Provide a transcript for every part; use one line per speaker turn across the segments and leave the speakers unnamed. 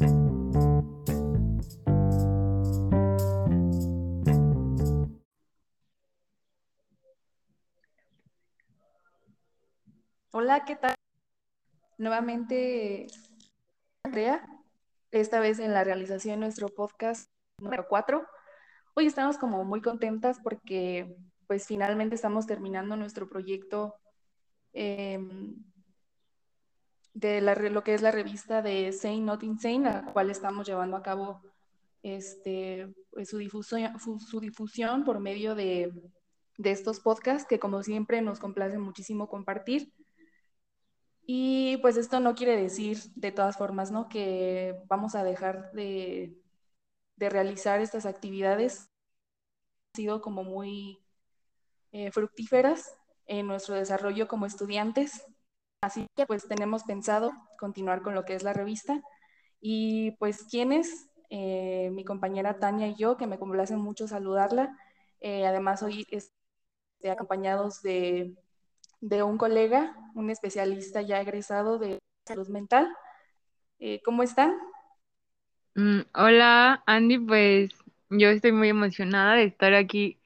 Hola, ¿qué tal? Nuevamente, Andrea, esta vez en la realización de nuestro podcast número 4. Hoy estamos como muy contentas porque pues finalmente estamos terminando nuestro proyecto em, de lo que es la revista de Sane Not Insane, la cual estamos llevando a cabo este, pues, su, difusión, por medio de, de estos podcasts que como siempre nos complace muchísimo compartir. Y pues esto no quiere decir, de todas formas, ¿no? Que vamos a dejar de, realizar estas actividades. Han sido como muy eh, fructíferas en nuestro desarrollo como estudiantes. Así que pues tenemos pensado continuar con lo que es la revista. Y pues quienes, eh, mi compañera Tania y yo, que me complace mucho saludarla. Eh, además hoy estoy acompañados de de un colega, un especialista ya egresado de salud mental. Eh, ¿Cómo están?
Mm, hola, Andy, pues yo estoy muy emocionada de estar aquí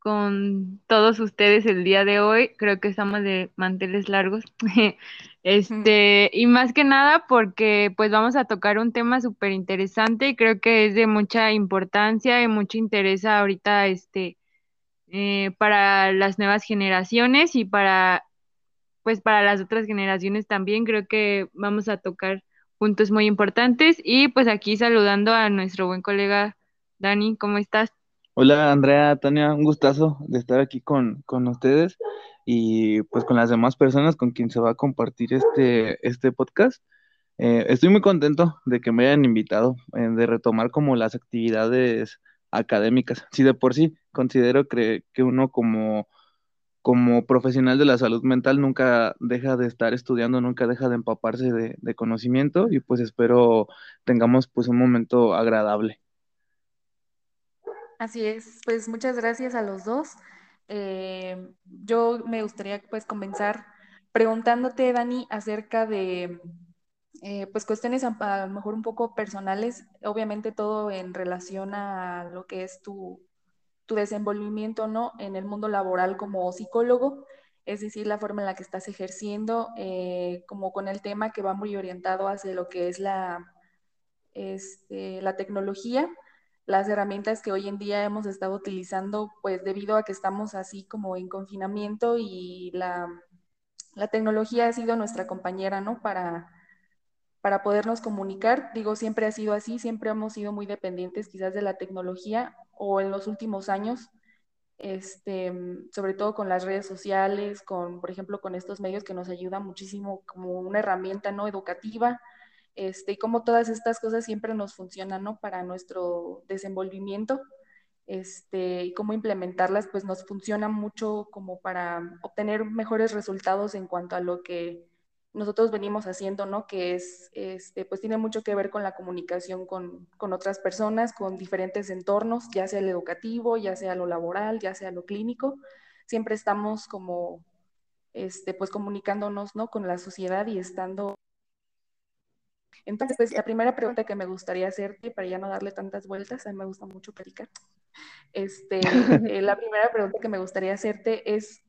con todos ustedes el día de hoy. Creo que estamos de manteles largos. Este, y más que nada porque pues vamos a tocar un tema súper interesante y creo que es de mucha importancia y mucho interés ahorita este eh, para las nuevas generaciones y para, pues para las otras generaciones también. Creo que vamos a tocar puntos muy importantes y pues aquí saludando a nuestro buen colega Dani, ¿cómo estás?
Hola Andrea, Tania, un gustazo de estar aquí con, con ustedes y pues con las demás personas con quien se va a compartir este, este podcast. Eh, estoy muy contento de que me hayan invitado, eh, de retomar como las actividades académicas. Si de por sí considero que, que uno como, como profesional de la salud mental nunca deja de estar estudiando, nunca deja de empaparse de, conocimiento y pues espero tengamos pues un momento agradable.
Así es, pues muchas gracias a los dos. Eh, yo me gustaría pues comenzar preguntándote, Dani, acerca de eh, pues cuestiones a, lo mejor un poco personales, obviamente todo en relación a lo que es tu, tu desenvolvimiento ¿no? en el mundo laboral como psicólogo, es decir, la forma en la que estás ejerciendo, eh, como con el tema que va muy orientado hacia lo que es la, este, la tecnología, las herramientas que hoy en día hemos estado utilizando, pues debido a que estamos así como en confinamiento y la, la tecnología ha sido nuestra compañera, ¿no? Para para podernos comunicar. Digo, siempre ha sido así, siempre hemos sido muy dependientes quizás de la tecnología o en los últimos años, este, sobre todo con las redes sociales, con, por ejemplo, con estos medios que nos ayudan muchísimo como una herramienta no educativa, este, y como todas estas cosas siempre nos funcionan, ¿no? Para nuestro desenvolvimiento, este, y cómo implementarlas, pues nos funciona mucho como para obtener mejores resultados en cuanto a lo que nosotros venimos haciendo, ¿no? Que es, este, pues tiene mucho que ver con la comunicación con, con, otras personas, con diferentes entornos, ya sea el educativo, ya sea lo laboral, ya sea lo clínico. Siempre estamos como, este, pues comunicándonos, ¿no? Con la sociedad y estando... Entonces, pues la primera pregunta que me gustaría hacerte, para ya no darle tantas vueltas, a mí me gusta mucho predicar, este, eh, la primera pregunta que me gustaría hacerte es,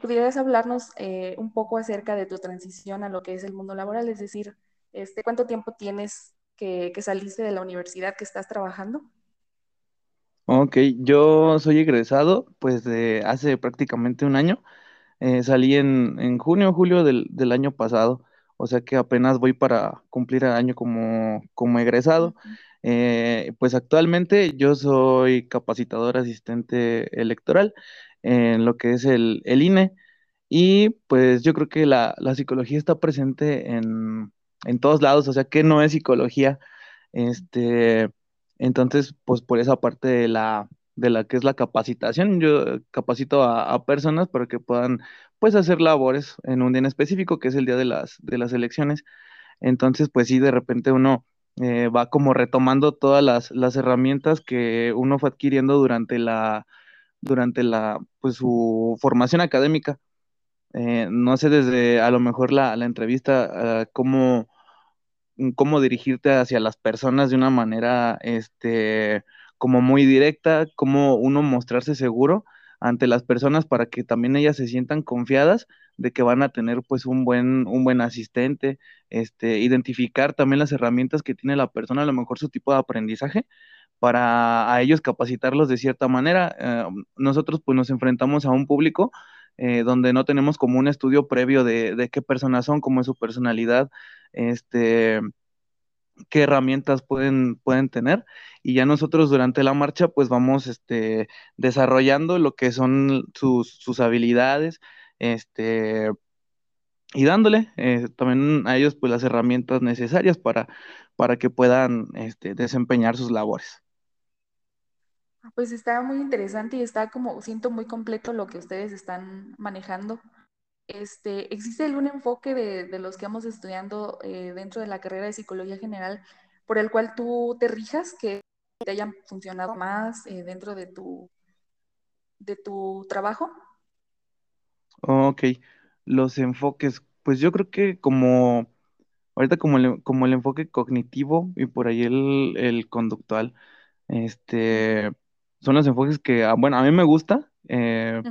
pudieras hablarnos eh, un poco acerca de tu transición a lo que es el mundo laboral, es decir, este, ¿cuánto tiempo tienes que, saliste de la universidad que estás trabajando?
Ok, yo soy egresado pues de hace prácticamente un año. Eh, salí en, en, junio, julio del, del, año pasado, o sea que apenas voy para cumplir el año como, como egresado. Eh, pues actualmente yo soy capacitador asistente electoral en lo que es el, INE. Y pues yo creo que la, psicología está presente en, todos lados, o sea que no es psicología. Este, entonces, pues por esa parte de la, de la que es la capacitación, yo capacito a, personas para que puedan pues hacer labores en un día en específico, que es el día de las, de las elecciones. Entonces, pues sí, de repente uno eh, va como retomando todas las, las herramientas que uno fue adquiriendo durante la, durante la, pues, su formación académica. Eh, no sé desde a lo mejor la, entrevista, uh, cómo, cómo dirigirte hacia las personas de una manera, este, como muy directa, cómo uno mostrarse seguro ante las personas para que también ellas se sientan confiadas de que van a tener pues un buen, un buen asistente, este, identificar también las herramientas que tiene la persona, a lo mejor su tipo de aprendizaje, para a ellos capacitarlos de cierta manera. Eh, nosotros pues nos enfrentamos a un público eh, donde no tenemos como un estudio previo de, de, qué personas son, cómo es su personalidad, este, qué herramientas pueden, pueden tener. Y ya nosotros durante la marcha pues vamos este, desarrollando lo que son sus, sus habilidades, este, y dándole eh, también a ellos pues las herramientas necesarias para, para que puedan este, desempeñar sus labores.
Pues está muy interesante y está como, siento muy completo lo que ustedes están manejando. Este, ¿Existe algún enfoque de, de los que vamos estudiando eh, dentro de la carrera de psicología general por el cual tú te rijas, que te hayan funcionado más eh, dentro de tu, de tu trabajo?
Ok, los enfoques, pues yo creo que como, ahorita como el, como el enfoque cognitivo y por ahí el, el conductual, este, son los enfoques que, ah, bueno, a mí me gusta, eh.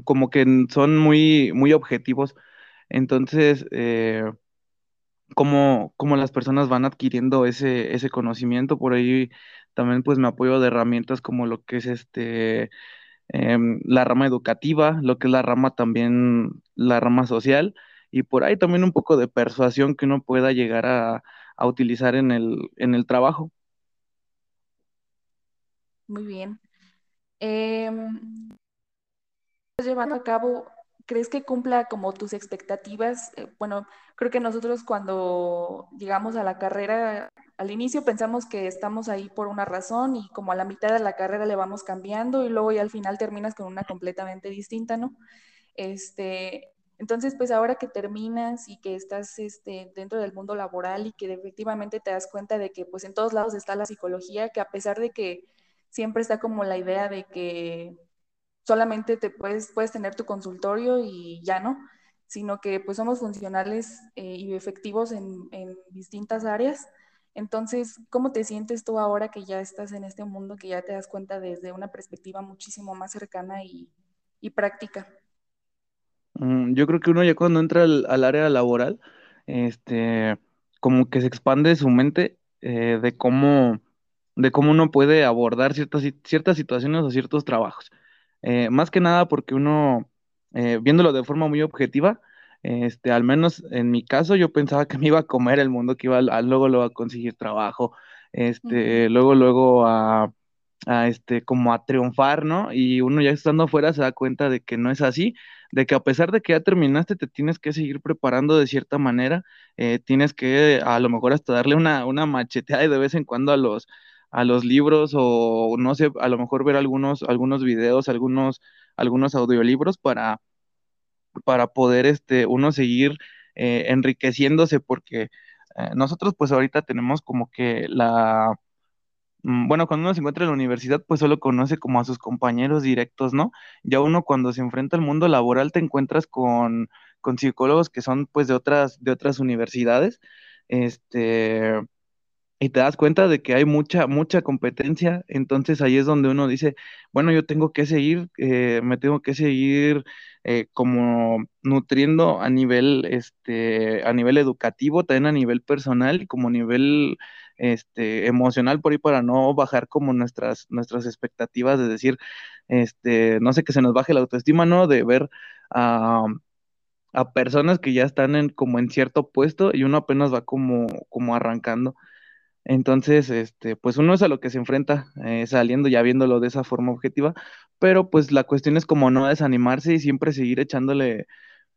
Como que son muy, muy objetivos. Entonces, eh, cómo, cómo las personas van adquiriendo ese, ese conocimiento, por ahí también pues me apoyo de herramientas como lo que es este, em, la rama educativa, lo que es la rama también, la rama social, y por ahí también un poco de persuasión que uno pueda llegar a, a utilizar en el, en el trabajo.
Muy bien. Em, llevando a cabo, ¿crees que cumpla como tus expectativas? Eh, bueno, creo que nosotros cuando llegamos a la carrera, al inicio pensamos que estamos ahí por una razón y como a la mitad de la carrera le vamos cambiando y luego ya al final terminas con una completamente distinta, ¿no? Este, entonces, pues ahora que terminas y que estás este, dentro del mundo laboral y que efectivamente te das cuenta de que pues en todos lados está la psicología, que a pesar de que siempre está como la idea de que solamente te puedes, puedes tener tu consultorio y ya no, sino que pues somos funcionales eh, y efectivos en, en, distintas áreas. Entonces, ¿cómo te sientes tú ahora que ya estás en este mundo, que ya te das cuenta desde una perspectiva muchísimo más cercana y, y práctica?
Mm, Yo creo que uno ya cuando entra al, al área laboral, este, como que se expande su mente eh, de cómo, de cómo uno puede abordar ciertas, ciertas situaciones o ciertos trabajos. Eh, más que nada porque uno, eh, viéndolo de forma muy objetiva, este, al menos en mi caso, yo pensaba que me iba a comer el mundo, que iba a, a- luego, luego a conseguir trabajo,
Uh -huh.
este, luego, luego a, a, este, como a triunfar, ¿no? Y uno ya estando afuera se da cuenta de que no es así de que a pesar de que ya terminaste, te tienes que seguir preparando de cierta manera, eh, tienes que a lo mejor hasta darle una, una macheteada de vez en cuando a los, a los libros o no sé, a lo mejor ver algunos, algunos videos, algunos, algunos audiolibros para, para poder este, uno seguir eh, enriqueciéndose porque eh, nosotros pues ahorita tenemos como que la mm, bueno, cuando uno se encuentra en la universidad, pues solo conoce como a sus compañeros directos, ¿no? Ya uno cuando se enfrenta al mundo laboral te encuentras con, con psicólogos que son pues de otras, de otras universidades, este, y te das cuenta de que hay mucha, mucha competencia, entonces ahí es donde uno dice, bueno, yo tengo que seguir, eh, me tengo que seguir eh, como nutriendo a nivel, este, a nivel educativo, también a nivel personal y como nivel, este, emocional por ahí para no bajar como nuestras, nuestras expectativas de decir, este, no sé, que se nos baje la autoestima, ¿no? De ver a... a personas que ya están en, como en cierto puesto y uno apenas va como, como arrancando. Entonces, este, pues uno es a lo que se enfrenta, eh, saliendo ya viéndolo de esa forma objetiva, pero pues la cuestión es como no desanimarse y siempre seguir echándole,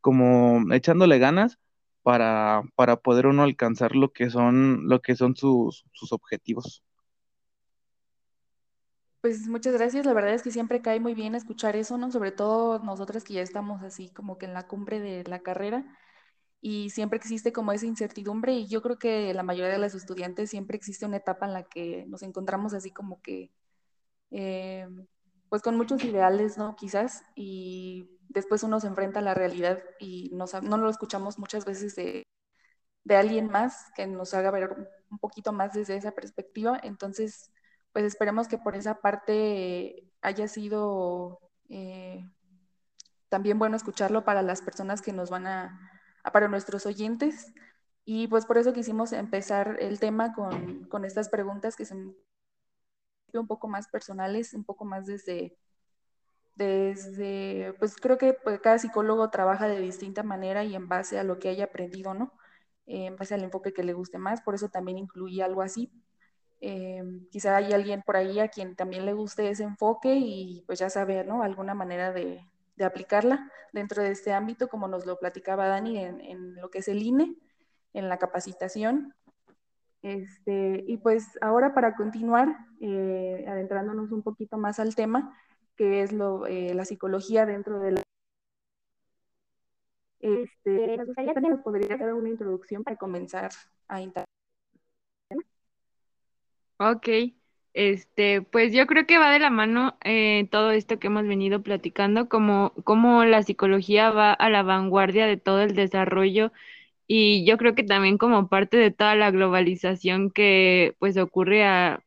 como echándole ganas para, para poder uno alcanzar lo que son, lo que son sus, sus objetivos.
Pues muchas gracias, la verdad es que siempre cae muy bien escuchar eso, ¿no? Sobre todo nosotras que ya estamos así como que en la cumbre de la carrera y siempre existe como esa incertidumbre y yo creo que la mayoría de los estudiantes siempre existe una etapa en la que nos encontramos así como que, eh, pues con muchos ideales, ¿no? Quizás, y después uno se enfrenta a la realidad y no, no lo escuchamos muchas veces de, de alguien más que nos haga ver un poquito más desde esa perspectiva. Entonces, pues esperemos que por esa parte haya sido eh, también bueno escucharlo para las personas que nos van a, para nuestros oyentes. Y pues por eso quisimos empezar el tema con, con estas preguntas que son un poco más personales, un poco más desde, desde pues creo que pues, cada psicólogo trabaja de distinta manera y en base a lo que haya aprendido, ¿no? Eh, en base al enfoque que le guste más, por eso también incluí algo así. Eh, quizá hay alguien por ahí a quien también le guste ese enfoque y pues ya sabe, ¿no? Alguna manera de, de aplicarla dentro de este ámbito, como nos lo platicaba Dani en, lo que es el INE, en la capacitación. Este, y pues ahora para continuar, eh, adentrándonos un poquito más al tema, que es lo, eh, la psicología dentro de la... Este, nos podría dar una introducción para comenzar a integrar.
Ok, este, pues yo creo que va de la mano eh, todo esto que hemos venido platicando, como, como la psicología va a la vanguardia de todo el desarrollo y yo creo que también como parte de toda la globalización que pues ocurre a,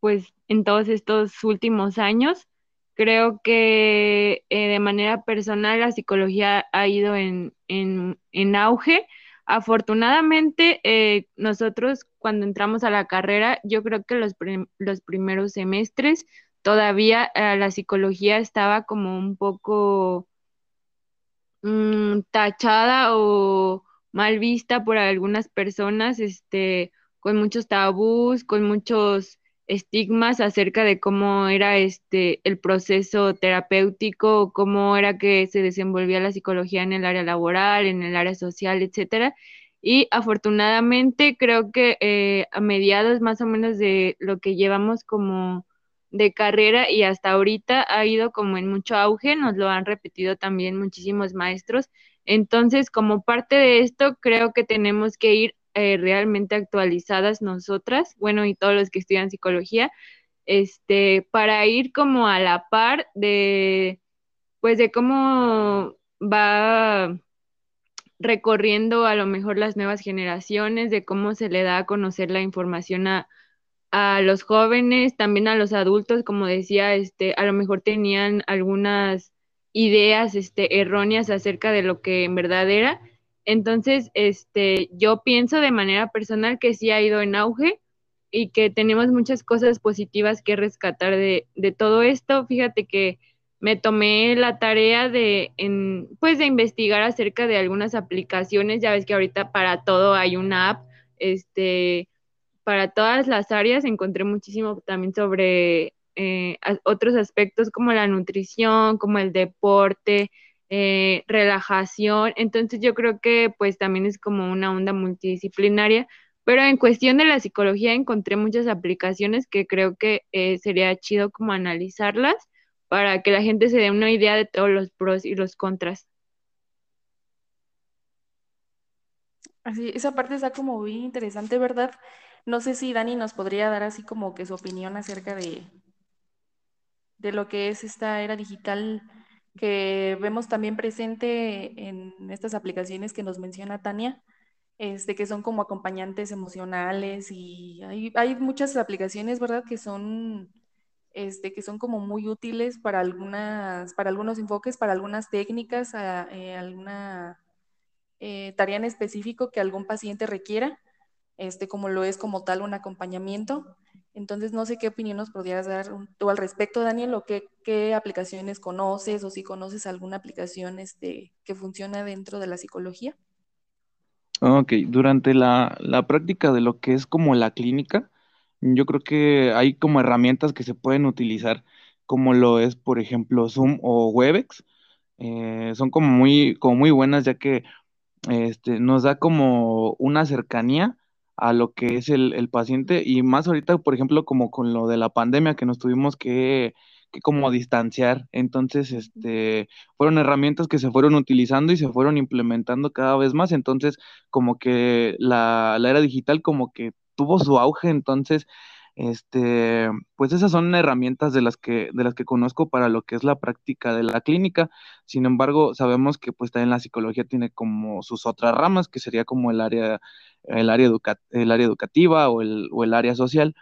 pues en todos estos últimos años, creo que eh, de manera personal la psicología ha ido en, en, en auge Afortunadamente, eh, nosotros cuando entramos a la carrera, yo creo que los, los primeros semestres todavía eh, la psicología estaba como un poco mm, tachada o mal vista por algunas personas, este, con muchos tabús, con muchos estigmas acerca de cómo era este el proceso terapéutico, cómo era que se desenvolvía la psicología en el área laboral, en el área social, etcétera. Y afortunadamente creo que eh, a mediados más o menos de lo que llevamos como de carrera y hasta ahorita ha ido como en mucho auge, nos lo han repetido también muchísimos maestros. Entonces, como parte de esto, creo que tenemos que ir eh, realmente actualizadas nosotras, bueno, y todos los que estudian psicología, este, para ir como a la par de, pues, de cómo va recorriendo a lo mejor las nuevas generaciones, de cómo se le da a conocer la información a, a los jóvenes, también a los adultos, como decía, este, a lo mejor tenían algunas ideas este, erróneas acerca de lo que en verdad era entonces, este, yo pienso de manera personal que sí ha ido en auge y que tenemos muchas cosas positivas que rescatar de, de todo esto. Fíjate que me tomé la tarea de, pues, de investigar acerca de algunas aplicaciones. Ya ves que ahorita para todo hay una app, este, para todas las áreas. Encontré muchísimo también sobre eh, otros aspectos como la nutrición, como el deporte, eh, relajación. Entonces yo creo que pues también es como una onda multidisciplinaria, pero en cuestión de la psicología encontré muchas aplicaciones que creo que eh, sería chido como analizarlas para que la gente se dé una idea de todos los pros y los contras.
Así, esa parte está como muy interesante, ¿verdad? No sé si Dani nos podría dar así como que su opinión acerca de, de lo que es esta era digital que vemos también presente en estas aplicaciones que nos menciona Tania, este, que son como acompañantes emocionales y hay, hay muchas aplicaciones, ¿verdad?, que son, este, que son como muy útiles para, algunas, para algunos enfoques, para algunas técnicas, a, eh, alguna eh, tarea en específico que algún paciente requiera, este, como lo es como tal un acompañamiento. Entonces, no sé qué opinión nos podrías dar tú al respecto, Daniel, o qué, aplicaciones conoces, o si conoces alguna aplicación este, que funciona dentro de la psicología.
Ok, durante la, la práctica de lo que es como la clínica, yo creo que hay como herramientas que se pueden utilizar, como lo es, por ejemplo, Zoom o Webex. Eh, son como muy, como muy buenas, ya que este, nos da como una cercanía a lo que es el, paciente y más ahorita, por ejemplo, como con lo de la pandemia que nos tuvimos que, que como distanciar. Entonces, este, fueron herramientas que se fueron utilizando y se fueron implementando cada vez más. Entonces, como que la, la era digital como que tuvo su auge, entonces Este, pues esas son herramientas de las que, de las que conozco para lo que es la práctica de la clínica. Sin embargo, sabemos que pues también la psicología tiene como sus otras ramas, que sería como el área, el área, el área educativa o el, o el área social.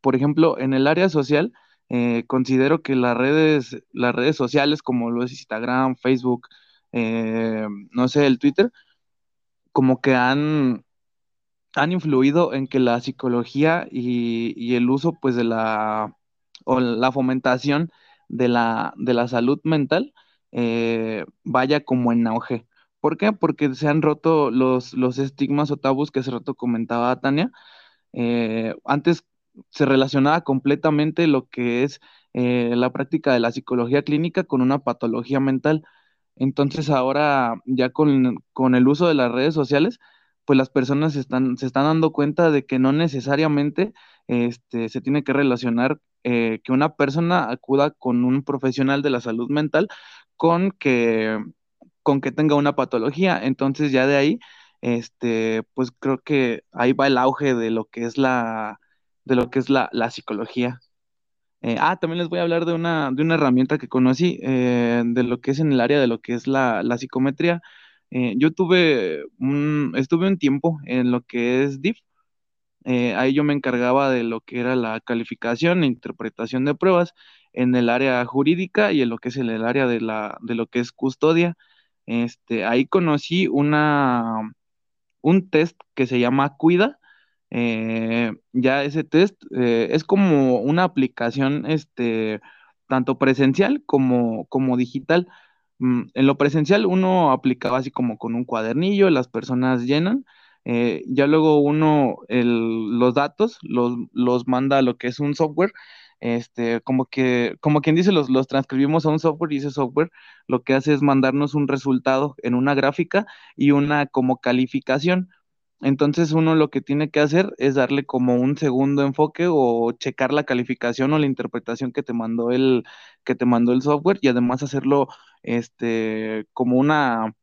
Por ejemplo, en el área social, eh, considero que las redes, las redes sociales como lo es Instagram, Facebook, eh, no sé, el Twitter, como que han, han influido en que la psicología y, el uso pues de la, o la fomentación de la, de la salud mental eh, vaya como en auge. ¿Por qué? Porque se han roto los, los estigmas o tabús que hace rato comentaba Tania. antes se relacionaba completamente lo que es eh, la práctica de la psicología clínica con una patología mental. Entonces ahora ya con, el uso de las redes sociales, pues las personas están, se están dando cuenta de que no necesariamente este, se tiene que relacionar eh, que una persona acuda con un profesional de la salud mental con que, con que tenga una patología. Entonces ya de ahí, este, pues creo que ahí va el auge de lo que es la, de lo que es la, psicología. Eh, ah, también les voy a hablar de una, de una herramienta que conocí, eh, de lo que es en el área de lo que es la, psicometría. Eh, yo tuve un, estuve un tiempo en lo que es DIF. ahí yo me encargaba de lo que era la calificación e interpretación de pruebas en el área jurídica y en lo que es el área de, la, de lo que es custodia. Este, ahí conocí una, un test que se llama Cuida, eh, ya ese test eh, es como una aplicación este, tanto presencial como, como digital. Mm, en lo presencial uno aplicaba así como con un cuadernillo, las personas llenan, eh, ya luego uno los datos los, los manda a lo que es un software, este, como que, como quien dice, los, los transcribimos a un software y ese software lo que hace es mandarnos un resultado en una gráfica y una como calificación. Entonces uno lo que tiene que hacer es darle como un segundo enfoque o checar la calificación o la interpretación que te mandó el, que te mandó el software y además hacerlo este como una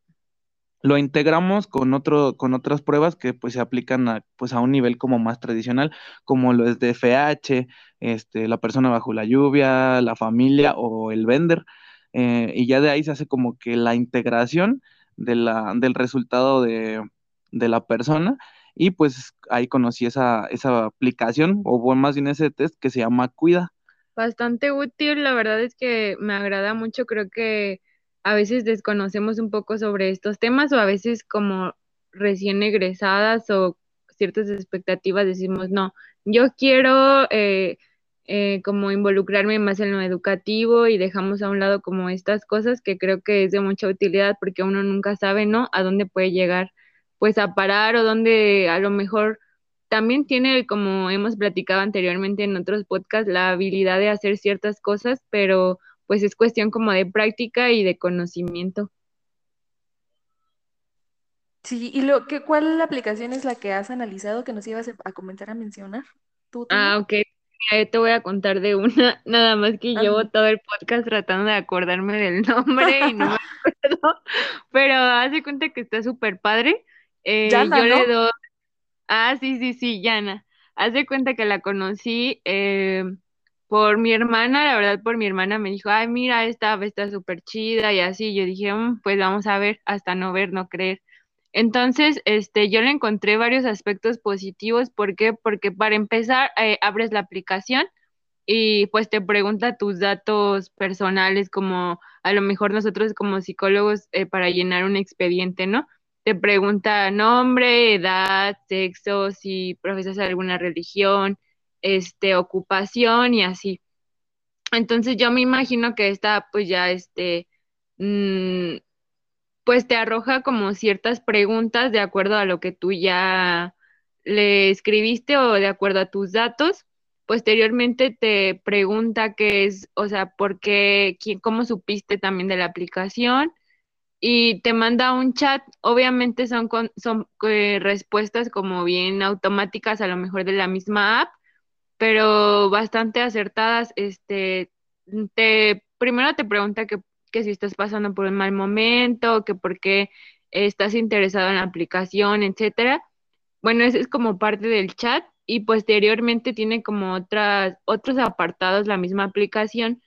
lo integramos con otro, con otras pruebas que pues se aplican a, pues a un nivel como más tradicional, como lo es de FH, este, la persona bajo la lluvia, la familia o el vender. Eh, y ya de ahí se hace como que la integración de la, del resultado de, de la persona y pues ahí conocí esa, esa aplicación o más bien ese test que se llama Cuida.
Bastante útil, la verdad es que me agrada mucho, creo que a veces desconocemos un poco sobre estos temas o a veces como recién egresadas o ciertas expectativas decimos, no, yo quiero eh, eh, como involucrarme más en lo educativo y dejamos a un lado como estas cosas que creo que es de mucha utilidad porque uno nunca sabe, ¿no? A dónde puede llegar pues a parar o donde a lo mejor también tiene, como hemos platicado anteriormente en otros podcasts, la habilidad de hacer ciertas cosas, pero pues es cuestión como de práctica y de conocimiento.
Sí, ¿y lo que cuál aplicación es la que has analizado que nos ibas a comentar a mencionar?
¿Tú, ah, ok. te voy a contar de una, nada más que llevo todo el podcast tratando de acordarme del nombre y no me acuerdo, pero hace cuenta que está súper padre. Eh, yo le doy. Ah, sí, sí, sí, Yana. Haz de cuenta que la conocí eh, por mi hermana, la verdad, por mi hermana me dijo, ay, mira, esta está súper chida y así. Yo dije, mm, pues vamos a ver, hasta no ver, no creer. Entonces, este, yo le encontré varios aspectos positivos. ¿Por qué? Porque para empezar, eh, abres la aplicación y pues te pregunta tus datos personales, como a lo mejor nosotros como psicólogos para llenar un expediente, ¿no? Te pregunta nombre, edad, sexo, si profesas alguna religión, este, ocupación y así. Entonces yo me imagino que esta pues ya este mm, pues te arroja como ciertas preguntas de acuerdo a lo que tú ya le escribiste o de acuerdo a tus datos. Posteriormente te pregunta qué es, o sea, por qué, quién, cómo supiste también de la aplicación y te manda un chat. Obviamente son, son eh, respuestas como bien automáticas, a lo mejor de la misma app, pero bastante acertadas. Este, te, primero te pregunta que, que si estás pasando por un mal momento, que por qué estás interesado en la aplicación, etcétera. bueno, ese es como parte del chat y posteriormente tiene como otras, otros apartados la misma aplicación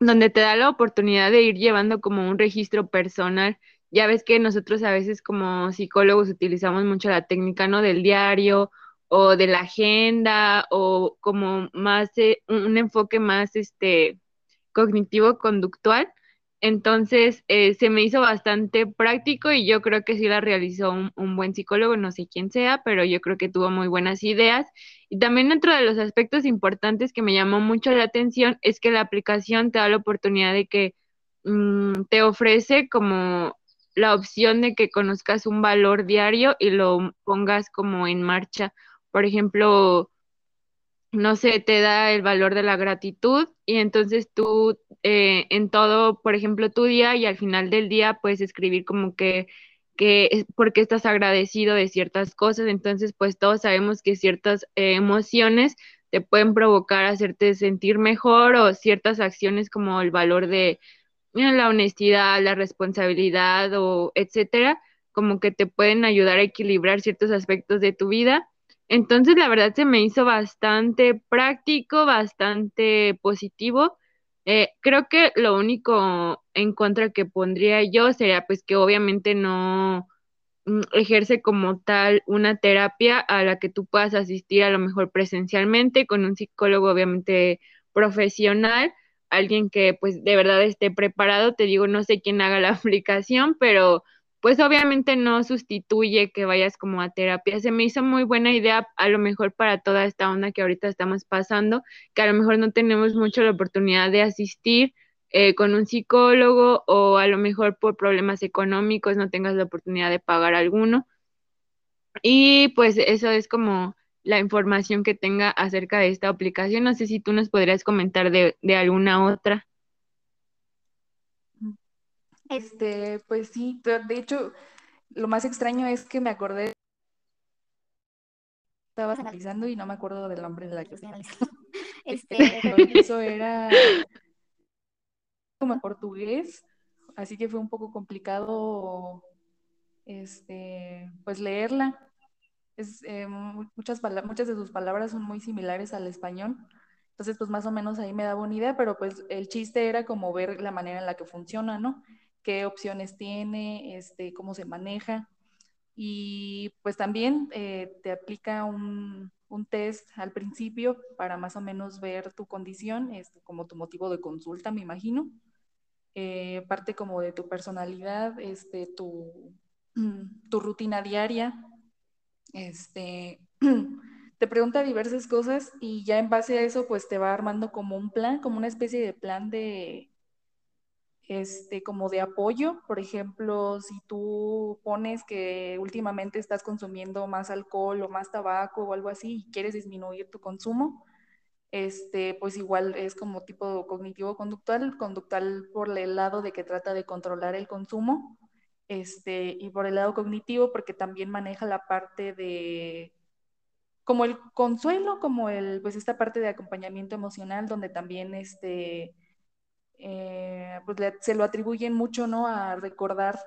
donde te da la oportunidad de ir llevando como un registro personal. Ya ves que nosotros a veces como psicólogos utilizamos mucho la técnica, ¿no? Del diario o de la agenda o como más, eh, un enfoque más, este, cognitivo-conductual. Entonces, eh, se me hizo bastante práctico y yo creo que sí la realizó un, buen psicólogo, no sé quién sea, pero yo creo que tuvo muy buenas ideas. Y también dentro de los aspectos importantes que me llamó mucho la atención es que la aplicación te da la oportunidad de que mmm, te ofrece como la opción de que conozcas un valor diario y lo pongas como en marcha. Por ejemplo, no sé, te da el valor de la gratitud y entonces tú eh, en todo, por ejemplo, tu día y al final del día puedes escribir como que, que porque estás agradecido de ciertas cosas, entonces pues todos sabemos que ciertas eh, emociones te pueden provocar hacerte sentir mejor o ciertas acciones como el valor de la honestidad, la responsabilidad o etcétera, como que te pueden ayudar a equilibrar ciertos aspectos de tu vida entonces, la verdad se me hizo bastante práctico, bastante positivo. Eh, creo que lo único en contra que pondría yo sería pues que obviamente no mm, ejerce como tal una terapia a la que tú puedas asistir a lo mejor presencialmente con un psicólogo obviamente profesional, alguien que pues de verdad esté preparado. Te digo, no sé quién haga la aplicación, pero pues obviamente no sustituye que vayas como a terapia. Se me hizo muy buena idea a lo mejor para toda esta onda que ahorita estamos pasando, que a lo mejor no tenemos mucho la oportunidad de asistir eh, con un psicólogo o a lo mejor por problemas económicos no tengas la oportunidad de pagar alguno. Y pues eso es como la información que tenga acerca de esta aplicación. No sé si tú nos podrías comentar de, de alguna otra.
Este, pues sí, de hecho, lo más extraño es que me acordé. Estabas analizando y no me acuerdo del nombre de la que estoy analizando. Este, eso era como portugués, así que fue un poco complicado este, pues leerla. Es, eh, muchas, muchas de sus palabras son muy similares al español. Entonces, pues más o menos ahí me daba una idea, pero pues el chiste era como ver la manera en la que funciona, ¿no? Qué opciones tiene, este, cómo se maneja. Y pues también eh, te aplica un, un, test al principio para más o menos ver tu condición, este, como tu motivo de consulta, me imagino. Eh, parte como de tu personalidad, este, tu, tu rutina diaria. Este, te pregunta diversas cosas y ya en base a eso pues te va armando como un plan, como una especie de plan de, este, como de apoyo. Por ejemplo, si tú pones que últimamente estás consumiendo más alcohol o más tabaco o algo así y quieres disminuir tu consumo, este, pues igual es como tipo cognitivo-conductual, conductual por el lado de que trata de controlar el consumo, este, y por el lado cognitivo porque también maneja la parte de como el consuelo, como el, pues esta parte de acompañamiento emocional, donde también este, eh, pues se lo atribuyen mucho, ¿no? A recordar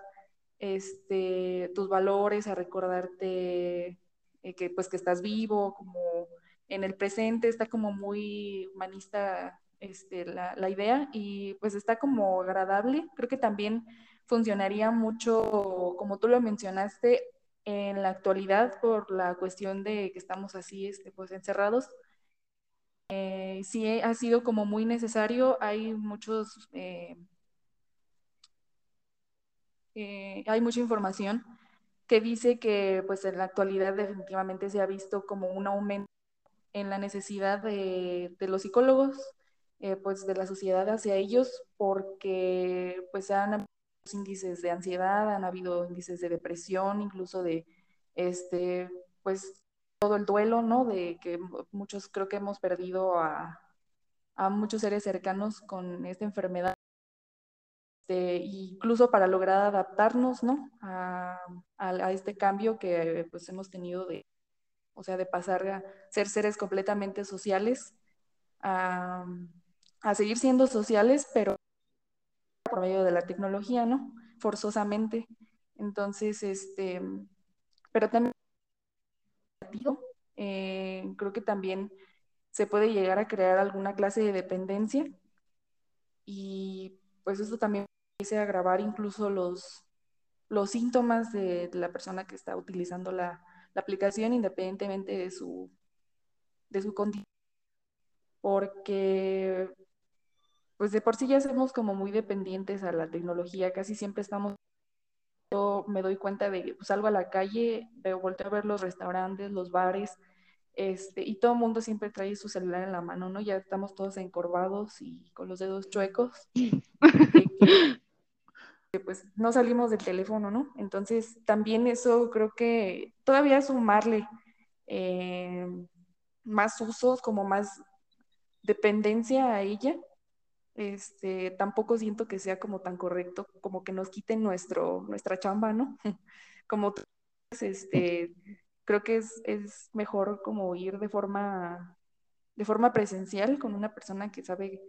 este, tus valores, a recordarte eh, que, pues, que estás vivo, como en el presente, está como muy humanista este, la, la, idea y pues está como agradable. Creo que también funcionaría mucho, como tú lo mencionaste, en la actualidad por la cuestión de que estamos así, este, pues encerrados eh, sí ha sido como muy necesario. Hay muchos, eh, eh, hay mucha información que dice que pues en la actualidad definitivamente se ha visto como un aumento en la necesidad de, de los psicólogos, eh, pues de la sociedad hacia ellos, porque pues han habido índices de ansiedad, han habido índices de depresión, incluso de este, pues todo el duelo, ¿no? De que muchos creo que hemos perdido a, a muchos seres cercanos con esta enfermedad. Este, incluso para lograr adaptarnos, ¿no? A, a, a, este cambio que pues hemos tenido de, o sea, de pasar a ser seres completamente sociales, a, a seguir siendo sociales, pero por medio de la tecnología, ¿no? Forzosamente. Entonces, este, pero también comprometido. Eh, creo que también se puede llegar a crear alguna clase de dependencia y pues eso también puede agravar incluso los, los síntomas de, la persona que está utilizando la, la aplicación independientemente de su, de su condición. Porque pues de por sí ya somos como muy dependientes a la tecnología, casi siempre estamos, yo me doy cuenta de que pues, salgo a la calle, veo, volteo a ver los restaurantes, los bares, este, y todo el mundo siempre trae su celular en la mano, ¿no? Ya estamos todos encorvados y con los dedos chuecos, pues no salimos del teléfono, ¿no? Entonces también eso creo que todavía sumarle eh, más usos, como más dependencia a ella, este, tampoco siento que sea como tan correcto, como que nos quiten nuestro, nuestra chamba, ¿no? Como este, creo que es, es, mejor como ir de forma, de forma presencial con una persona que sabe,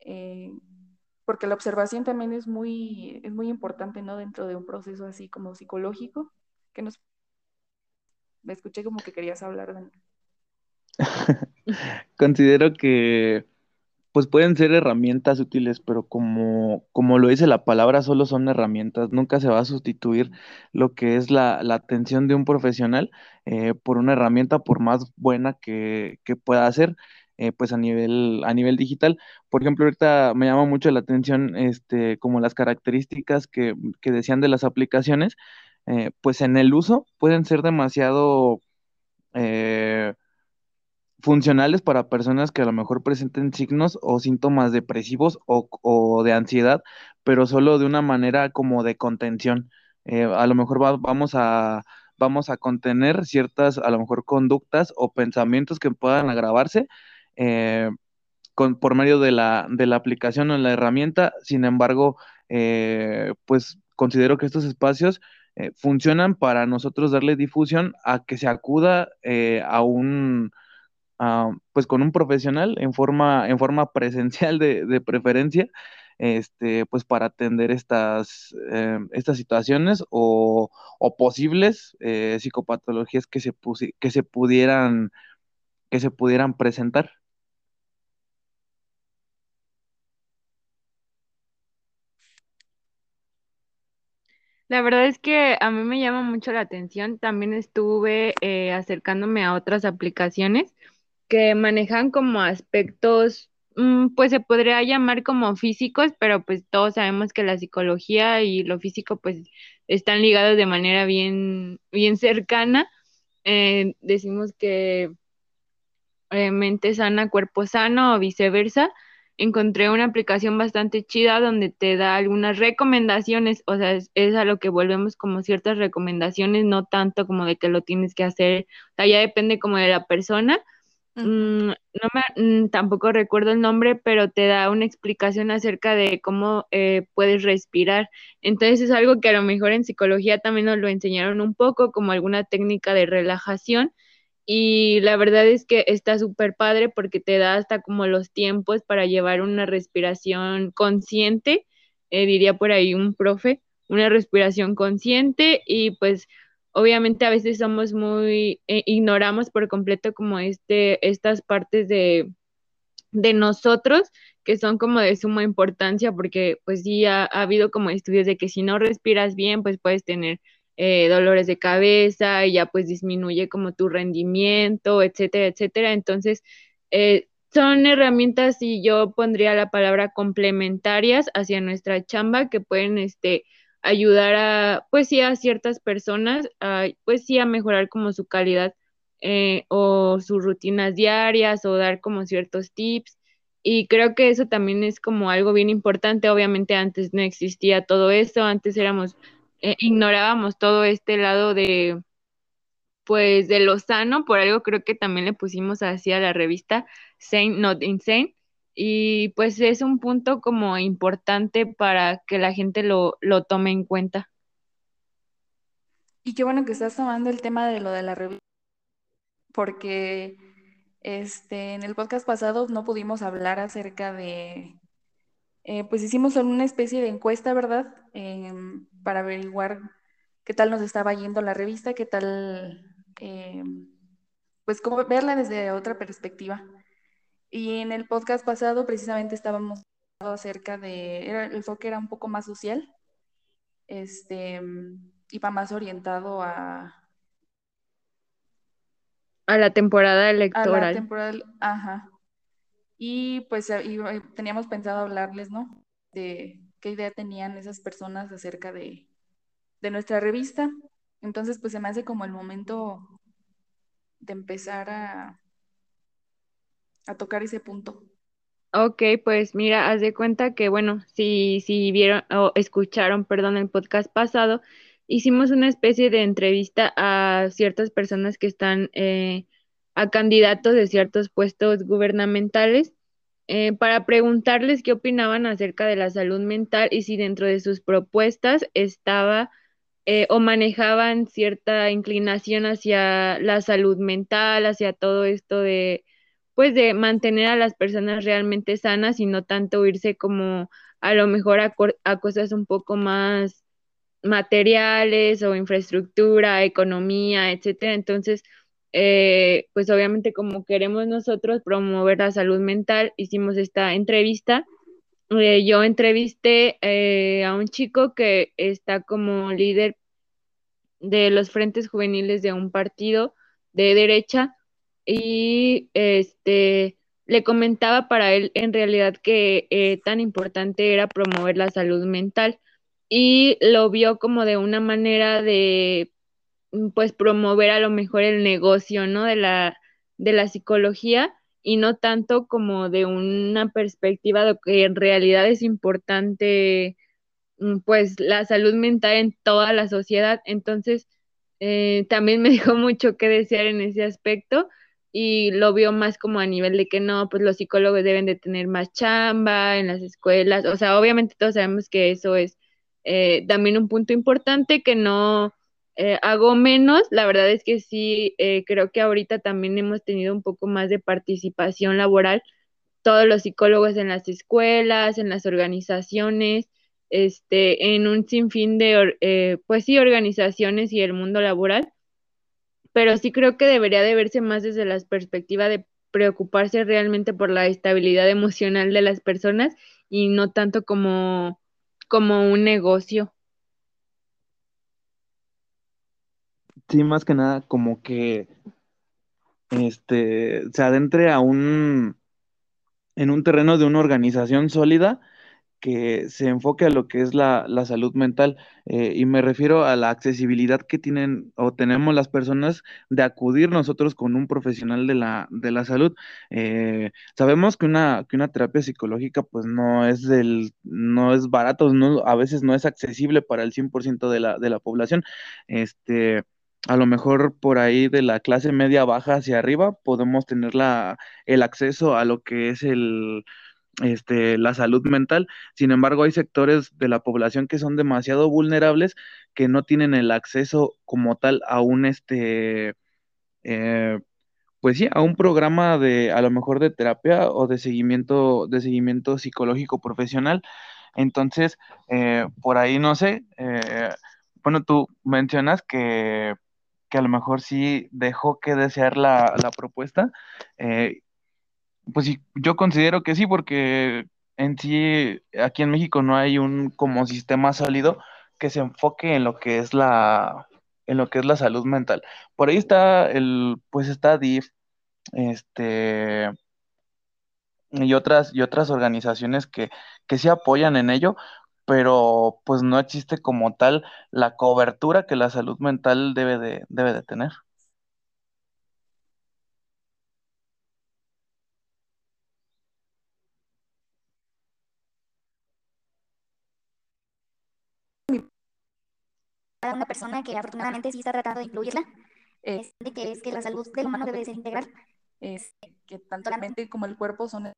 eh, porque la observación también es muy, es muy importante, ¿no? Dentro de un proceso así como psicológico, que nos... Me escuché como que querías hablar,
Considero que pues pueden ser herramientas útiles, pero como, como lo dice la palabra, solo son herramientas. Nunca se va a sustituir lo que es la, atención de un profesional eh, por una herramienta, por más buena que, pueda hacer. Eh, pues a nivel, a nivel digital. Por ejemplo, ahorita me llama mucho la atención este, como las características que, decían de las aplicaciones, eh, pues en el uso pueden ser demasiado funcionales para personas que a lo mejor presenten signos o síntomas depresivos o, de ansiedad, pero solo de una manera como de contención. Eh, a lo mejor vamos a vamos a contener ciertas, a lo mejor, conductas o pensamientos que puedan agravarse eh, por medio de la, de la aplicación o la herramienta. Sin embargo, eh, pues considero que estos espacios funcionan para nosotros darle difusión a que se acuda a un Ah, pues con un profesional en forma, en forma presencial de, preferencia, este, pues para atender estas, eh, estas situaciones o, posibles eh, psicopatologías que se, que se pudieran que se pudieran presentar.
La verdad es que a mí me llama mucho la atención. También estuve eh, acercándome a otras aplicaciones que manejan como aspectos, mm, pues se podría llamar como físicos, pero pues todos sabemos que la psicología y lo físico pues están ligados de manera bien, bien cercana. Eh, decimos que eh, mente sana, cuerpo sano o viceversa. Encontré una aplicación bastante chida donde te da algunas recomendaciones, o sea, es, es, a lo que volvemos como ciertas recomendaciones, no tanto como de que lo tienes que hacer, o sea, ya depende como de la persona, Mm, no me, mm, tampoco recuerdo el nombre, pero te da una explicación acerca de cómo eh, puedes respirar. Entonces es algo que a lo mejor en psicología también nos lo enseñaron un poco, como alguna técnica de relajación. Y la verdad es que está súper padre porque te da hasta como los tiempos para llevar una respiración consciente, eh, diría por ahí un profe, una respiración consciente y pues obviamente a veces somos muy, eh, ignoramos por completo como este, estas partes de, de nosotros que son como de suma importancia porque pues sí ha, habido como estudios de que si no respiras bien pues puedes tener eh, dolores de cabeza y ya pues disminuye como tu rendimiento, etcétera, etcétera. Entonces, eh, son herramientas y yo pondría la palabra complementarias hacia nuestra chamba que pueden este, ayudar a, pues sí, a ciertas personas, pues sí, a mejorar como su calidad eh, o sus rutinas diarias o dar como ciertos tips. Y creo que eso también es como algo bien importante. Obviamente antes no existía todo eso, antes éramos, eh, ignorábamos todo este lado de, pues, de lo sano. Por algo creo que también le pusimos así a la revista Sane Not Insane y pues es un punto como importante para que la gente lo, lo tome en cuenta.
Y qué bueno que estás tomando el tema de lo de la revista, porque este, en el podcast pasado no pudimos hablar acerca de, eh, pues hicimos una especie de encuesta, ¿verdad? Em, para averiguar qué tal nos estaba yendo la revista, qué tal, em, pues como verla desde otra perspectiva. Y en el podcast pasado precisamente estábamos hablando acerca de, era, el enfoque era un poco más social, este, iba más orientado a...
A la temporada
A
electoral.
la temporal, ajá. Y pues teníamos pensado hablarles, ¿no? De qué idea tenían esas personas acerca de, de nuestra revista. Entonces, pues se me hace como el momento de empezar a, a tocar ese punto.
Ok, pues mira, haz de cuenta que, bueno, si, si vieron o escucharon, perdón, el podcast pasado, hicimos una especie de entrevista a ciertas personas que están eh, a candidatos de ciertos puestos gubernamentales eh, para preguntarles qué opinaban acerca de la salud mental y si dentro de sus propuestas estaba eh, o manejaban cierta inclinación hacia la salud mental, hacia todo esto de, pues, de mantener a las personas realmente sanas y no tanto irse como a lo mejor a, cosas un poco más materiales o infraestructura, economía, etcétera. Entonces, eh, pues obviamente como queremos nosotros promover la salud mental, hicimos esta entrevista. Eh, yo entrevisté eh, a un chico que está como líder de los frentes juveniles de un partido de derecha y este le comentaba para él en realidad que tan importante era promover la salud mental y lo vio como de una manera de Mm, pues promover a lo mejor el negocio, ¿no? De la, de la psicología y no tanto como de una perspectiva de que en realidad es importante mm, pues la salud mental en toda la sociedad. Entonces, eh, también me dejó mucho que desear en ese aspecto y lo vio más como a nivel de que no, pues los psicólogos deben de tener más chamba en las escuelas. O sea, obviamente todos sabemos que eso es eh, también un punto importante que no eh, hago menos, la verdad es que sí, eh, creo que ahorita también hemos tenido un poco más de participación laboral, todos los psicólogos en las escuelas, en las organizaciones, este, en un sinfín de, eh, pues sí, organizaciones y el mundo laboral, pero sí creo que debería de verse más desde la perspectiva de preocuparse realmente por la estabilidad emocional de las personas y no tanto como, como un negocio.
Sí, más que nada, como que este se adentre a un en un terreno de una organización sólida que se enfoque a lo que es la, salud mental eh, y me refiero a la accesibilidad que tienen o tenemos las personas de acudir nosotros con un profesional de la, de la salud. Eh, sabemos que una, que una terapia psicológica pues no es del, no es barato, no, a veces no es accesible para el 100% de la, de la población. Este, a lo mejor por ahí de la clase media baja hacia arriba podemos tener la, el acceso a lo que es el, este, la salud mental. Sin embargo, hay sectores de la población que son demasiado vulnerables que no tienen el acceso como tal a un, este, eh, pues sí, a un programa de, a lo mejor de terapia o de seguimiento, de seguimiento psicológico profesional. Entonces, eh, por ahí no sé, eh, bueno, tú mencionas que que a lo mejor sí dejó que desear la, propuesta. Eh, pues sí, yo considero que sí, porque en sí aquí en México no hay un como sistema sólido que se enfoque en lo que es la en lo que es la salud mental. Por ahí está el, pues está DIF, este, y otras, y otras organizaciones que, que sí apoyan en ello, pero pues no existe como tal la cobertura que la salud mental debe de, debe de tener.
Una persona que afortunadamente sí está tratando de incluirla, es de que es que la salud del humano debe ser integral.
Es que tanto la mente como el cuerpo son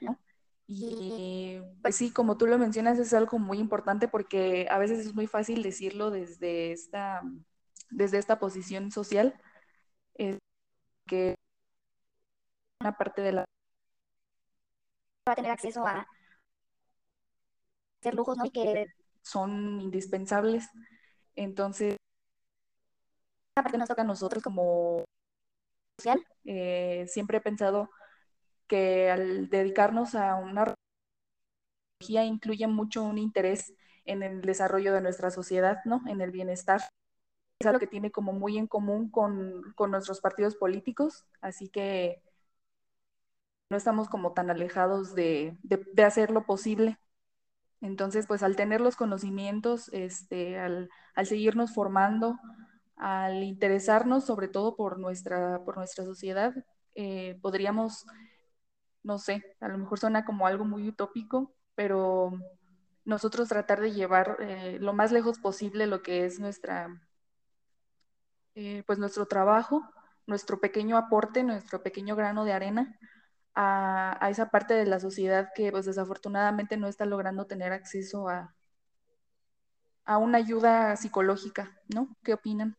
¿no? Y pues sí, como tú lo mencionas, es algo muy importante porque a veces es muy fácil decirlo desde esta, desde esta posición social, es que una parte de la
va a tener acceso a ser lujos, ¿no? Y que
son indispensables. Entonces, parte nos toca a nosotros como social. Eh, siempre he pensado que al dedicarnos a una incluye mucho un interés en el desarrollo de nuestra sociedad, ¿no? En el bienestar. Es algo que tiene como muy en común con, con nuestros partidos políticos, así que no estamos como tan alejados de, de, de hacer lo posible. Entonces, pues al tener los conocimientos, este, al, al seguirnos formando, al interesarnos sobre todo por nuestra, por nuestra sociedad, eh, podríamos, no sé, a lo mejor suena como algo muy utópico, pero nosotros tratar de llevar eh, lo más lejos posible lo que es nuestra, eh, pues nuestro trabajo, nuestro pequeño aporte, nuestro pequeño grano de arena a, esa parte de la sociedad que pues desafortunadamente no está logrando tener acceso a, a una ayuda psicológica, ¿no? ¿Qué opinan?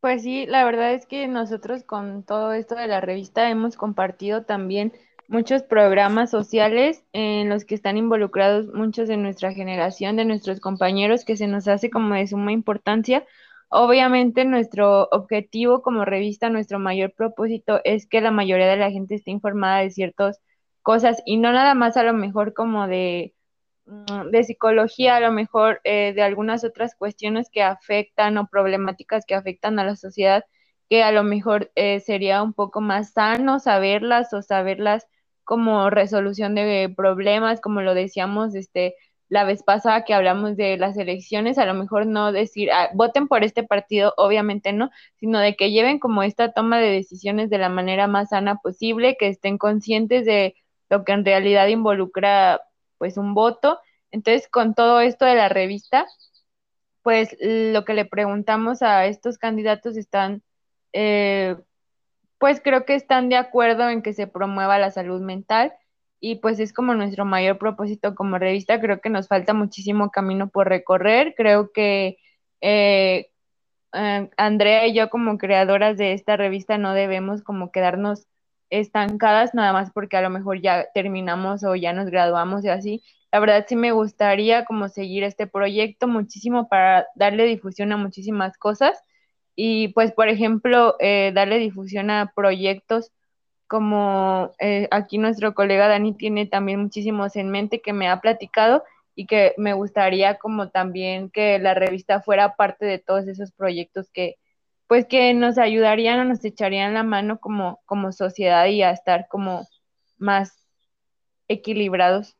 Pues sí, la verdad es que nosotros con todo esto de la revista hemos compartido también muchos programas sociales en los que están involucrados muchos de nuestra generación, de nuestros compañeros, que se nos hace como de suma importancia. Obviamente nuestro objetivo como revista, nuestro mayor propósito es que la mayoría de la gente esté informada de ciertas cosas y no nada más a lo mejor como de, mm, de psicología, a lo mejor eh, de algunas otras cuestiones que afectan o problemáticas que afectan a la sociedad, que a lo mejor eh, sería un poco más sano saberlas o saberlas como resolución de problemas, como lo decíamos este, la vez pasada que hablamos de las elecciones, a lo mejor no decir, ah, voten por este partido, obviamente no, sino de que lleven como esta toma de decisiones de la manera más sana posible, que estén conscientes de lo que en realidad involucra pues un voto. Entonces, con todo esto de la revista, pues lo que le preguntamos a estos candidatos están eh, pues creo que están de acuerdo en que se promueva la salud mental y pues es como nuestro mayor propósito como revista. Creo que nos falta muchísimo camino por recorrer. Creo que eh, eh, Andrea y yo como creadoras de esta revista no debemos como quedarnos estancadas nada más porque a lo mejor ya terminamos o ya nos graduamos y así. La verdad sí me gustaría como seguir este proyecto muchísimo para darle difusión a muchísimas cosas y pues, por ejemplo, eh, darle difusión a proyectos como eh, aquí nuestro colega Dani tiene también muchísimos en mente que me ha platicado y que me gustaría como también que la revista fuera parte de todos esos proyectos que pues que nos ayudarían o nos echarían la mano como, como sociedad y a estar como más equilibrados.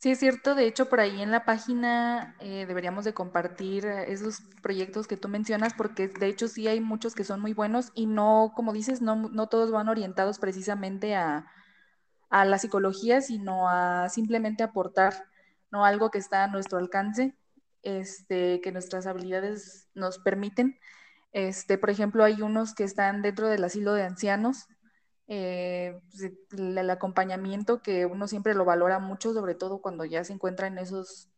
Sí, es cierto. De hecho, por ahí en la página eh, deberíamos de compartir eh, esos proyectos que tú mencionas, porque de hecho sí hay muchos que son muy buenos y no, como dices, no, no todos van orientados precisamente a, a la psicología, sino a simplemente aportar ¿no? algo que está a nuestro alcance, este, que nuestras habilidades nos permiten. Este, por ejemplo, hay unos que están dentro del asilo de ancianos, eh, pues, el, acompañamiento que uno siempre lo valora mucho, sobre todo cuando ya se encuentra en esos,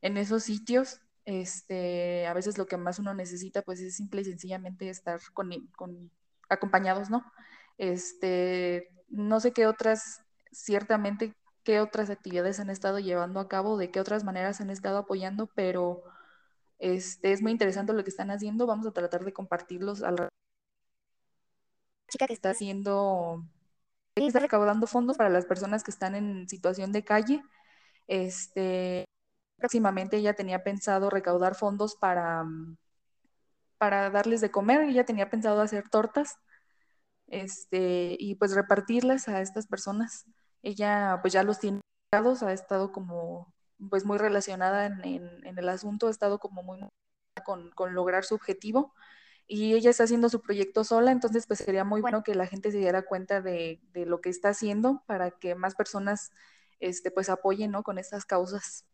en esos sitios. Este, a veces lo que más uno necesita pues es simple y sencillamente estar con, con acompañados, ¿no? Este, no sé qué otras, ciertamente, qué otras actividades han estado llevando a cabo, de qué otras maneras han estado apoyando, pero este, es muy interesante lo que están haciendo. Vamos a tratar de compartirlos al chica que está haciendo, está recaudando fondos para las personas que están en situación de calle. Este, próximamente ella tenía pensado recaudar fondos para, para darles de comer, ella tenía pensado hacer tortas este, y pues repartirlas a estas personas. Ella pues ya los tiene, ha estado como pues muy relacionada en, en, en el asunto, ha estado como muy con, con lograr su objetivo y ella está haciendo su proyecto sola, entonces pues sería muy bueno que la gente se diera cuenta de, de lo que está haciendo para que más personas este, pues apoyen ¿no? con estas causas.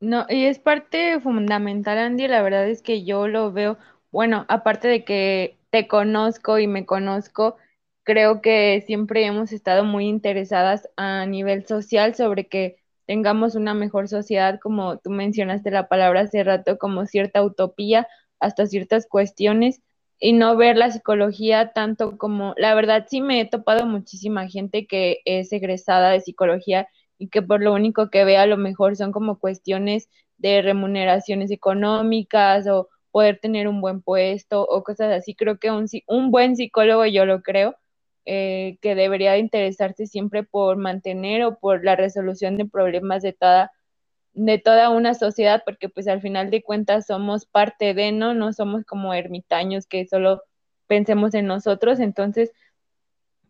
No, y es parte fundamental, Andy, la verdad es que yo lo veo, bueno, aparte de que te conozco y me conozco, creo que siempre hemos estado muy interesadas a nivel social sobre que tengamos una mejor sociedad, como tú mencionaste la palabra hace rato, como cierta utopía hasta ciertas cuestiones y no ver la psicología tanto como, la verdad sí me he topado muchísima gente que es egresada de psicología y que por lo único que ve a lo mejor son como cuestiones de remuneraciones económicas o poder tener un buen puesto o cosas así. Creo que un, un buen psicólogo, yo lo creo, eh, que debería interesarse siempre por mantener o por la resolución de problemas de toda, de toda una sociedad, porque pues al final de cuentas somos parte de, ¿no? No somos como ermitaños que solo pensemos en nosotros. Entonces,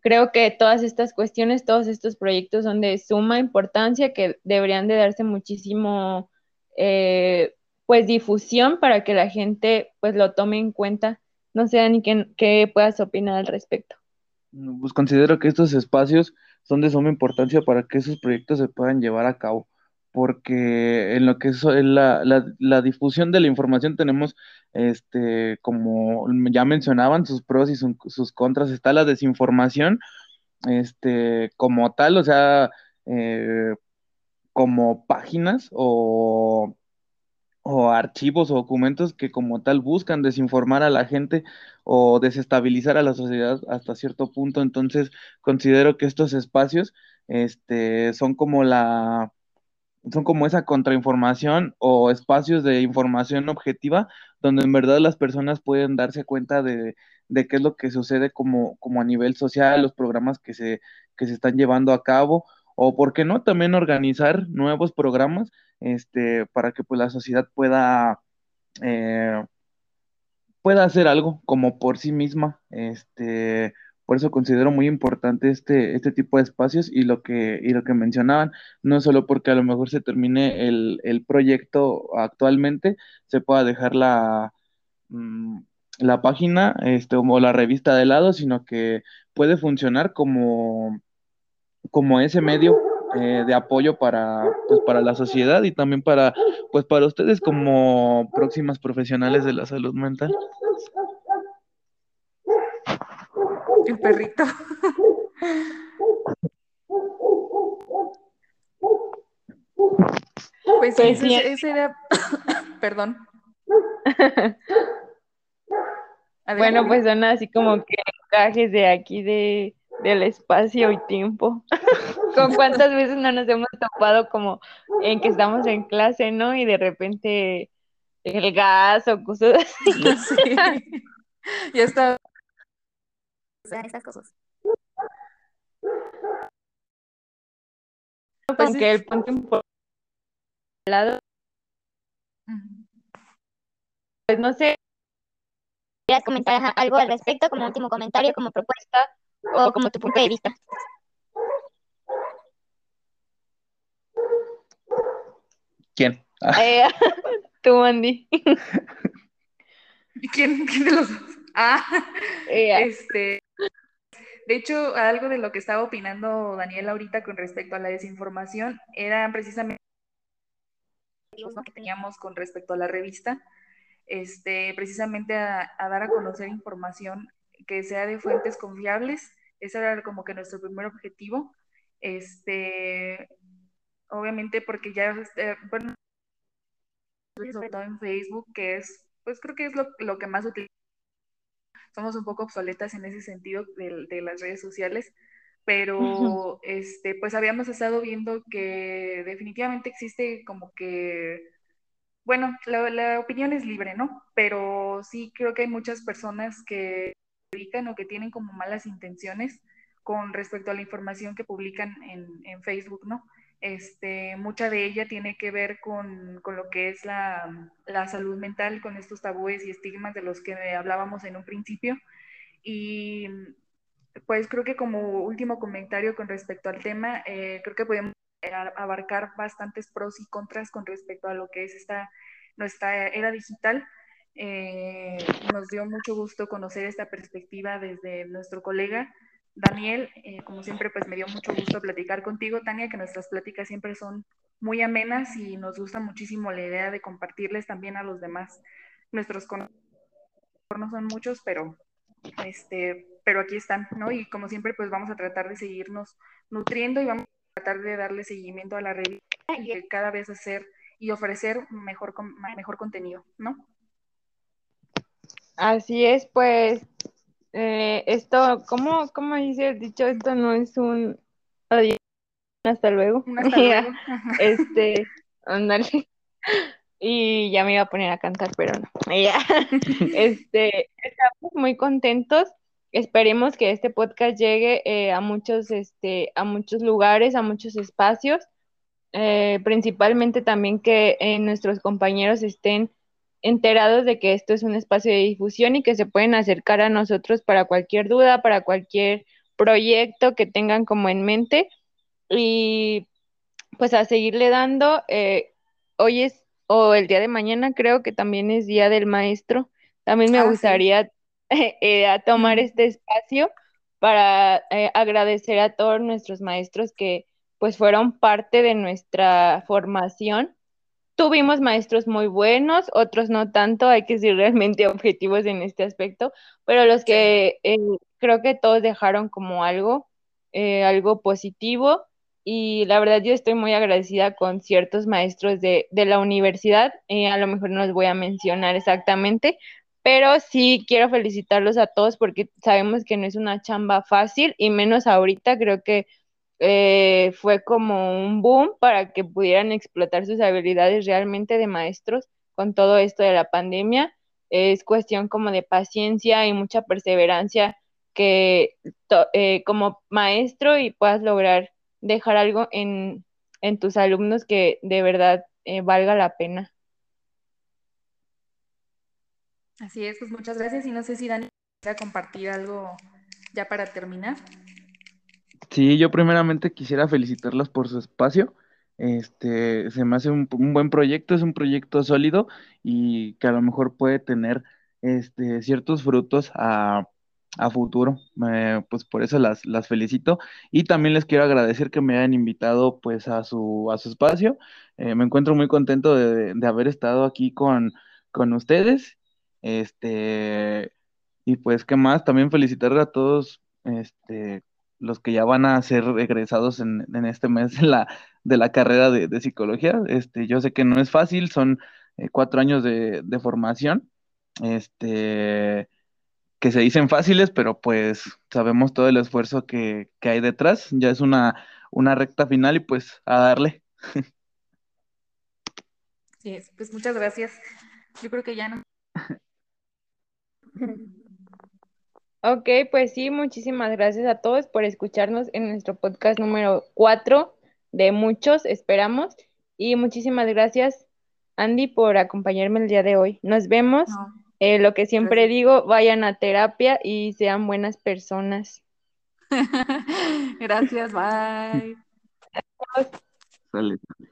creo que todas estas cuestiones, todos estos proyectos son de suma importancia que deberían de darse muchísimo eh, pues difusión para que la gente pues lo tome en cuenta. No sé, ni qué, puedas opinar al respecto.
Pues considero que estos espacios son de suma importancia para que esos proyectos se puedan llevar a cabo, porque en lo que es la, la, difusión de la información tenemos, este, como ya mencionaban, sus pros y sus contras, está la desinformación, este, como tal, o sea, eh, como páginas o o archivos o documentos que como tal buscan desinformar a la gente o desestabilizar a la sociedad hasta cierto punto. Entonces, considero que estos espacios este, son como la son como esa contrainformación o espacios de información objetiva donde en verdad las personas pueden darse cuenta de, de qué es lo que sucede como, como a nivel social, los programas que se, que se están llevando a cabo o por qué no también organizar nuevos programas este, para que pues la sociedad pueda, eh, pueda hacer algo como por sí misma. Este, por eso considero muy importante este, este tipo de espacios y lo que, y lo que mencionaban, no solo porque a lo mejor se termine el, el proyecto actualmente, se pueda dejar la, mm, la página este, o la revista de lado, sino que puede funcionar como como ese medio eh, de apoyo para, pues, para la sociedad y también para, pues, para ustedes como próximas profesionales de la salud mental.
El perrito. Pues, pues sí, ese, era, perdón.
bueno, pues son así como que cajes de aquí de del espacio y tiempo. ¿Con cuántas veces no nos hemos topado como en que estamos en clase, ¿no? Y de repente el gas o cosas así. Sí.
Ya está.
Esas cosas.
Pues que el punto por lado. Pues no sé.
¿Quieres comentar algo al respecto como último comentario, como propuesta? o como tu punto de vista.
¿Quién?
Ah. Eh, tú, Andy.
¿Quién, ¿Quién de los dos? Ah, eh, este. De hecho, algo de lo que estaba opinando Daniel ahorita con respecto a la desinformación era precisamente lo que teníamos con respecto a la revista, este, precisamente a, dar a conocer información que sea de fuentes confiables. Ese era como que nuestro primer objetivo. Este, obviamente porque ya, este, bueno, sobre todo en Facebook, que es, pues creo que es lo, lo que más utilizamos. Somos un poco obsoletas en ese sentido de, de las redes sociales, pero este, pues habíamos estado viendo que definitivamente existe como que, bueno, la, la opinión es libre, ¿no? Pero sí creo que hay muchas personas que o que tienen como malas intenciones con respecto a la información que publican en, Facebook, ¿no? Este, mucha de ella tiene que ver con, lo que es la, salud mental, con estos tabúes y estigmas de los que hablábamos en un principio. Y pues creo que como último comentario con respecto al tema, eh, creo que podemos abarcar bastantes pros y contras con respecto a lo que es esta nuestra era digital eh, nos dio mucho gusto conocer esta perspectiva desde nuestro colega Daniel. Eh, como siempre, pues me dio mucho gusto platicar contigo, Tania, que nuestras pláticas siempre son muy amenas y nos gusta muchísimo la idea de compartirles también a los demás. Nuestros conocimientos no son muchos, pero este, pero aquí están, ¿no? Y como siempre, pues vamos a tratar de seguirnos nutriendo y vamos a tratar de darle seguimiento a la revista y cada vez hacer y ofrecer mejor, mejor contenido, ¿no?
Así es, pues eh, esto, ¿cómo, ¿cómo dice dicho? Esto no es un adiós, hasta luego.
hasta luego.
este, andale. y ya me iba a poner a cantar, pero no. este, estamos muy contentos. Esperemos que este podcast llegue eh, a muchos, este, a muchos lugares, a muchos espacios. Eh, principalmente también que eh, nuestros compañeros estén enterados de que esto es un espacio de difusión y que se pueden acercar a nosotros para cualquier duda, para cualquier proyecto que tengan como en mente. Y pues a seguirle dando. hoy es o el día de mañana creo que también es Día del Maestro. También me
Ah, sí.
gustaría eh, a tomar este espacio para eh, agradecer a todos nuestros maestros que pues fueron parte de nuestra formación. Tuvimos maestros muy buenos, otros no tanto, hay que ser realmente objetivos en este aspecto, pero los que eh, creo que todos dejaron como algo, eh, algo positivo y la verdad yo estoy muy agradecida con ciertos maestros de, de la universidad, eh, a lo mejor no los voy a mencionar exactamente, pero sí quiero felicitarlos a todos porque sabemos que no es una chamba fácil y menos ahorita, creo que eh, fue como un boom para que pudieran explotar sus habilidades realmente de maestros con todo esto de la pandemia. Es cuestión como de paciencia y mucha perseverancia que eh, como maestro y puedas lograr dejar algo en, en tus alumnos que de verdad eh, valga la pena.
Así es, pues muchas gracias. Y no sé si Dani quisiera compartir algo ya para terminar.
Sí, yo primeramente quisiera felicitarlos por su espacio. Este, se me hace un, buen proyecto, es un proyecto sólido y que a lo mejor puede tener este, ciertos frutos a, a futuro. Pues por eso las, las felicito. Y también les quiero agradecer que me hayan invitado pues a su, a su espacio. Eh, me encuentro muy contento de, de haber estado aquí con, con ustedes. Este, y pues, ¿qué más? También felicitar a todos, este, los que ya van a ser egresados en, en este mes de la, de la carrera de, de psicología. Este, yo sé que no es fácil, son eh, cuatro años de, de formación, este, que se dicen fáciles, pero pues sabemos todo el esfuerzo que, que hay detrás. Ya es una, una recta final y pues a darle.
Sí, es, pues muchas gracias. Yo creo que ya no.
Ok, pues sí, muchísimas gracias a todos por escucharnos en nuestro podcast número 4 de muchos, esperamos. Y muchísimas gracias, Andy, por acompañarme el día de hoy. Nos vemos.
No.
Eh, lo que siempre
Gracias.
digo, vayan a terapia y sean buenas personas.
Gracias, bye.
Sale, sale.